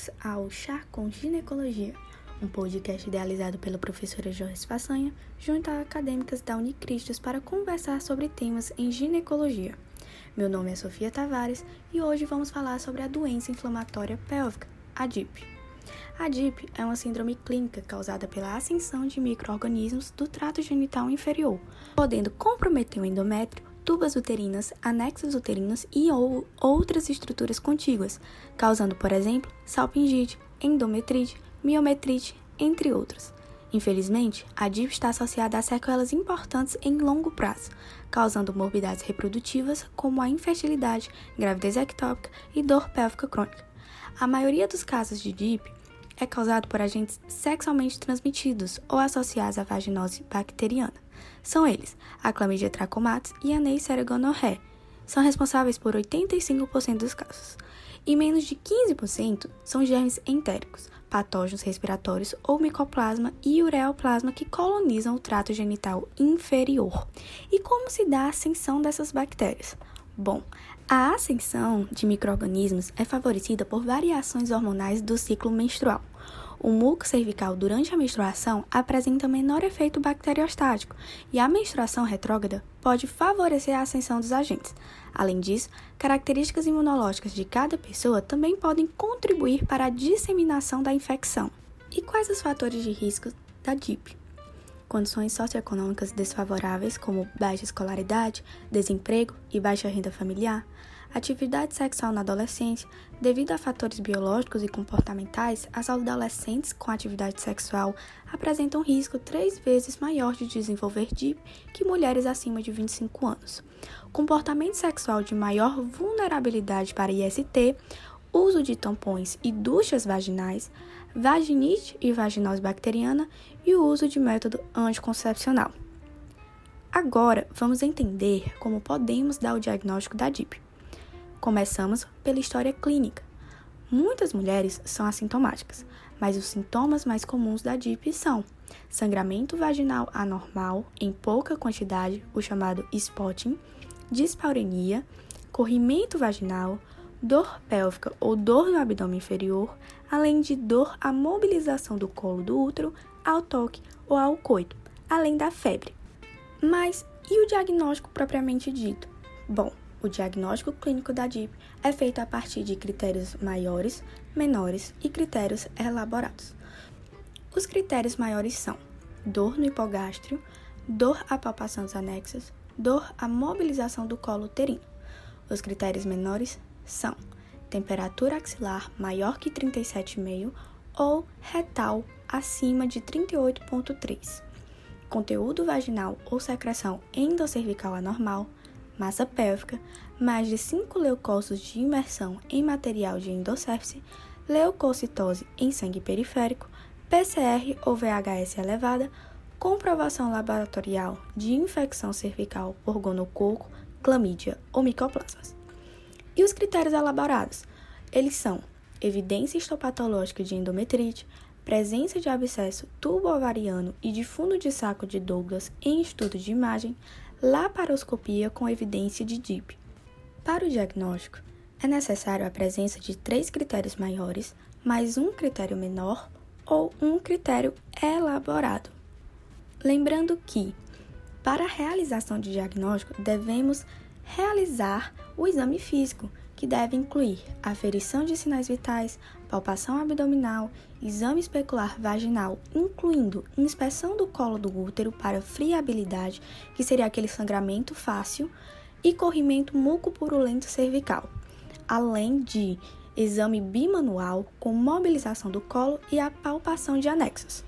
Bem-vindos ao Chá com Ginecologia, um podcast idealizado pela professora Joyce Façanha, junto a acadêmicas da Unicristos para conversar sobre temas em ginecologia. Meu nome é Sofia Tavares e hoje vamos falar sobre a doença inflamatória pélvica, a DIP. A DIP é uma síndrome clínica causada pela ascensão de micro-organismos do trato genital inferior, podendo comprometer o endométrio tubas uterinas, anexos uterinos e ou outras estruturas contíguas, causando, por exemplo, salpingite, endometrite, miometrite, entre outros. Infelizmente, a DIP está associada a sequelas importantes em longo prazo, causando morbidades reprodutivas como a infertilidade, gravidez ectópica e dor pélvica crônica. A maioria dos casos de DIP é causado por agentes sexualmente transmitidos ou associados à vaginose bacteriana. São eles a Chlamydia trachomatis e a Neisseria gonorrhoeae. São responsáveis por 85% dos casos. E menos de 15% são germes entéricos, patógenos respiratórios ou micoplasma e ureoplasma que colonizam o trato genital inferior. E como se dá a ascensão dessas bactérias? Bom, a ascensão de microorganismos é favorecida por variações hormonais do ciclo menstrual. O muco cervical durante a menstruação apresenta menor efeito bacteriostático e a menstruação retrógrada pode favorecer a ascensão dos agentes. Além disso, características imunológicas de cada pessoa também podem contribuir para a disseminação da infecção. E quais os fatores de risco da DIP? Condições socioeconômicas desfavoráveis, como baixa escolaridade, desemprego e baixa renda familiar, Atividade sexual na adolescência. Devido a fatores biológicos e comportamentais, as adolescentes com atividade sexual apresentam risco três vezes maior de desenvolver DIP que mulheres acima de 25 anos. Comportamento sexual de maior vulnerabilidade para IST, uso de tampões e duchas vaginais, vaginite e vaginose bacteriana e o uso de método anticoncepcional. Agora, vamos entender como podemos dar o diagnóstico da DIP. Começamos pela história clínica. Muitas mulheres são assintomáticas, mas os sintomas mais comuns da DIP são sangramento vaginal anormal em pouca quantidade, o chamado spotting, dispaurenia, corrimento vaginal, dor pélvica ou dor no abdômen inferior, além de dor à mobilização do colo do útero, ao toque ou ao coito, além da febre. Mas e o diagnóstico propriamente dito? Bom, o diagnóstico clínico da DIP é feito a partir de critérios maiores, menores e critérios elaborados. Os critérios maiores são dor no hipogástrio, dor à palpação dos anexos, dor à mobilização do colo uterino. Os critérios menores são temperatura axilar maior que 37,5 ou retal acima de 38,3, conteúdo vaginal ou secreção endocervical anormal, massa pélvica, mais de 5 leucócitos de imersão em material de endocépse, leucocitose em sangue periférico, PCR ou VHS elevada, comprovação laboratorial de infecção cervical por gonococo, clamídia ou micoplasmas. E os critérios elaborados? Eles são evidência histopatológica de endometrite, presença de abscesso tubo-ovariano e de fundo de saco de Douglas em estudo de imagem, laparoscopia com evidência de DIP. Para o diagnóstico, é necessário a presença de três critérios maiores, mais um critério menor ou um critério elaborado. Lembrando que, para a realização de diagnóstico, devemos realizar o exame físico, que deve incluir aferição de sinais vitais, palpação abdominal, exame especular vaginal, incluindo inspeção do colo do útero para friabilidade, que seria aquele sangramento fácil, e corrimento mucopurulento cervical, além de exame bimanual com mobilização do colo e a palpação de anexos.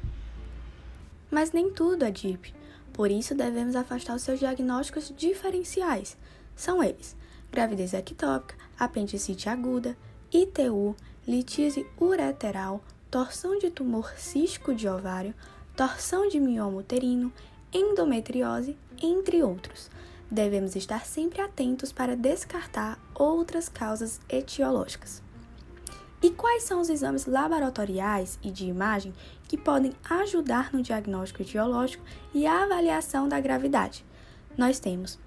Mas nem tudo é DIP, por isso devemos afastar os seus diagnósticos diferenciais. São eles: gravidez ectópica, apendicite aguda, ITU, litíase ureteral, torção de tumor cístico de ovário, torção de mioma uterino, endometriose, entre outros. Devemos estar sempre atentos para descartar outras causas etiológicas. E quais são os exames laboratoriais e de imagem que podem ajudar no diagnóstico etiológico e a avaliação da gravidade? Nós temos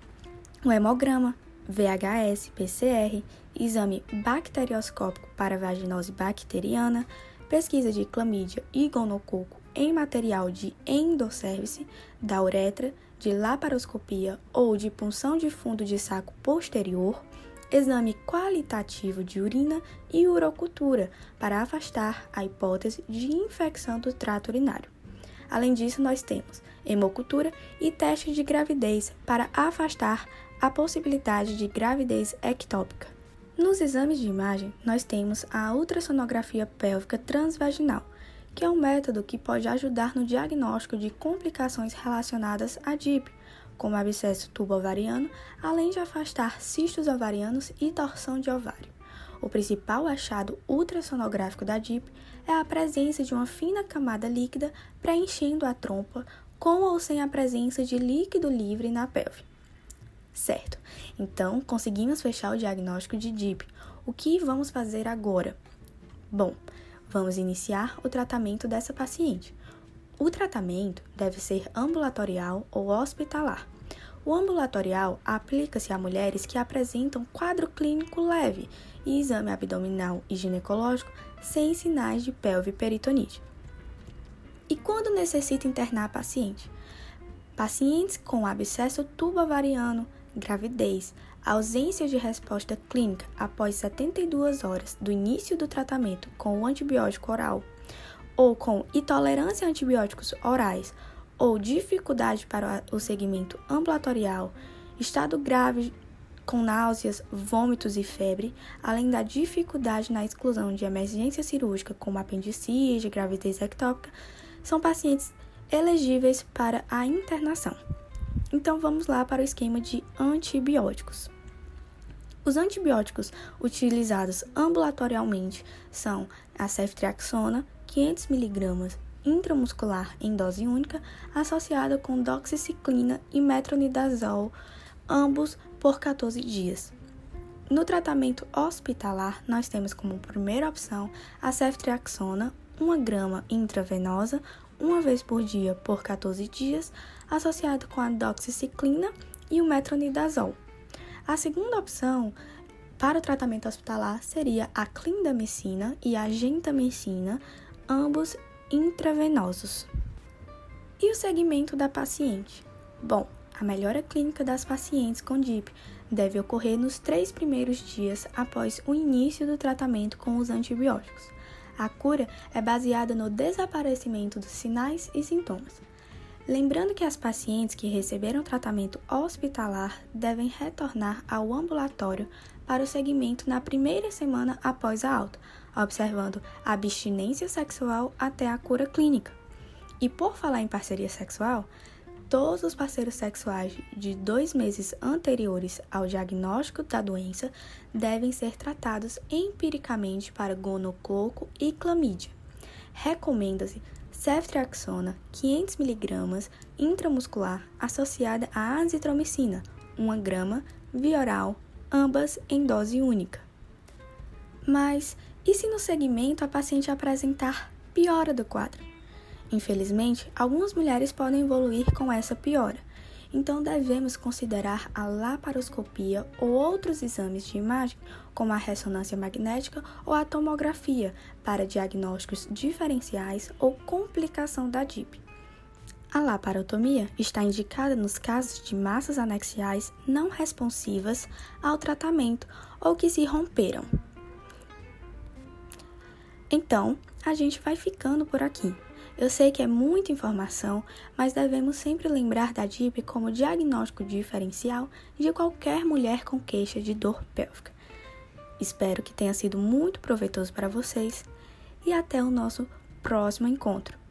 o hemograma, VHS, PCR, exame bacterioscópico para vaginose bacteriana, pesquisa de clamídia e gonococo em material de endosservice, da uretra, de laparoscopia ou de punção de fundo de saco posterior, exame qualitativo de urina e urocultura para afastar a hipótese de infecção do trato urinário. Além disso, nós temos hemocultura e teste de gravidez para afastar a possibilidade de gravidez ectópica. Nos exames de imagem, nós temos a ultrassonografia pélvica transvaginal, que é um método que pode ajudar no diagnóstico de complicações relacionadas à DIP, como abscesso tubo-ovariano, além de afastar cistos ovarianos e torção de ovário. O principal achado ultrassonográfico da DIP é a presença de uma fina camada líquida preenchendo a trompa, com ou sem a presença de líquido livre na pelve. Certo, então conseguimos fechar o diagnóstico de DIP. O que vamos fazer agora? Bom, vamos iniciar o tratamento dessa paciente. O tratamento deve ser ambulatorial ou hospitalar. O ambulatorial aplica-se a mulheres que apresentam quadro clínico leve e exame abdominal e ginecológico sem sinais de pelve peritonite. E quando necessita internar a paciente? Pacientes com abscesso tubovariano, gravidez, ausência de resposta clínica após 72 horas do início do tratamento com o antibiótico oral ou com intolerância a antibióticos orais ou dificuldade para o segmento ambulatorial, estado grave com náuseas, vômitos e febre, além da dificuldade na exclusão de emergência cirúrgica como apendicite, gravidez ectópica, são pacientes elegíveis para a internação. Então vamos lá para o esquema de antibióticos. Os antibióticos utilizados ambulatorialmente são a ceftriaxona, 500 mg intramuscular em dose única, associada com doxiciclina e metronidazol, ambos por 14 dias. No tratamento hospitalar, nós temos como primeira opção a ceftriaxona, 1 grama intravenosa, uma vez por dia por 14 dias, associado com a doxiciclina e o metronidazol. A segunda opção para o tratamento hospitalar seria a clindamicina e a gentamicina, ambos intravenosos. E o segmento da paciente? Bom, a melhora clínica das pacientes com DIP deve ocorrer nos três primeiros dias após o início do tratamento com os antibióticos. A cura é baseada no desaparecimento dos sinais e sintomas. Lembrando que as pacientes que receberam tratamento hospitalar devem retornar ao ambulatório para o segmento na primeira semana após a alta, observando abstinência sexual até a cura clínica. E por falar em parceria sexual, todos os parceiros sexuais de dois meses anteriores ao diagnóstico da doença devem ser tratados empiricamente para gonococo e clamídia. Recomenda-se ceftriaxona 500mg intramuscular associada à azitromicina, 1 grama via oral, ambas em dose única. Mas e se no segmento a paciente apresentar piora do quadro? Infelizmente, algumas mulheres podem evoluir com essa piora, então devemos considerar a laparoscopia ou outros exames de imagem, como a ressonância magnética ou a tomografia, para diagnósticos diferenciais ou complicação da DIP. A laparotomia está indicada nos casos de massas anexiais não responsivas ao tratamento ou que se romperam. Então, a gente vai ficando por aqui. Eu sei que é muita informação, mas devemos sempre lembrar da DIP como diagnóstico diferencial de qualquer mulher com queixa de dor pélvica. Espero que tenha sido muito proveitoso para vocês e até o nosso próximo encontro.